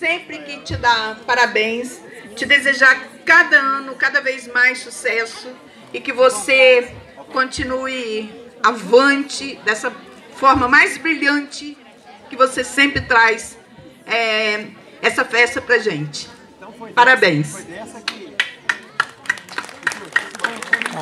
sempre que te dar parabéns, te desejar cada ano cada vez mais sucesso e que você continue avante dessa forma mais brilhante que você sempre traz é, essa festa pra gente. Parabéns.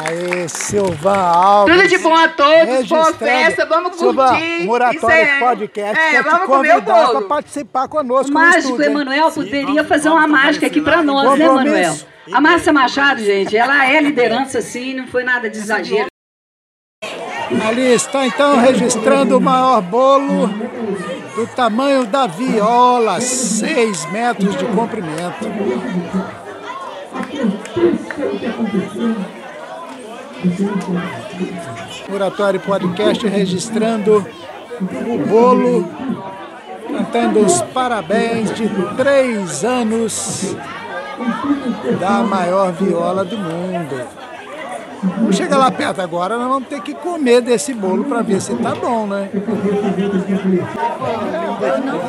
Aê, Silvan Alves. Tudo de bom a todos, boa festa, vamos curtir. Silvan, Moratório é, Podcast é, quer vamos te comer o convidar bolo. para participar conosco mágico? Emanuel poderia fazer uma mágica aqui para nós, né. Emanuel? A Márcia Machado, gente, ela é liderança, sim, não foi nada de exagero. Ali está então registrando o maior bolo do tamanho da viola, 6 metros de comprimento. Oratório Podcast registrando o bolo, cantando os parabéns de três anos da maior viola do mundo. Chegar lá perto agora, nós vamos ter que comer desse bolo para ver se tá bom, né? Nós queremos bolo aqui na rua